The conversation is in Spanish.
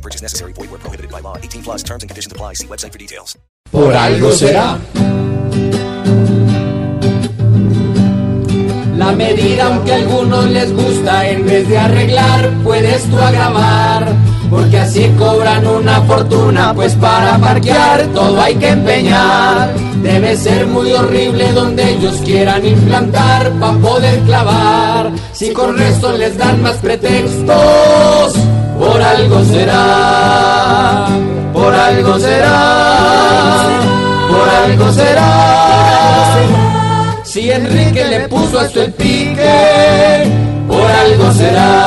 No purchase necessary. Void where prohibited by law. 18 plus terms and conditions apply. See website for details. Por algo será. La medida, aunque a algunos les gusta, en vez de arreglar, puedes tú agravar. Porque así cobran una fortuna, pues para parquear todo hay que empeñar. Debe ser muy horrible donde ellos quieran implantar para poder clavar. Si con resto les dan más pretextos, por algo será, por algo será, por algo será. Si Enrique le puso esto el pique, por algo será.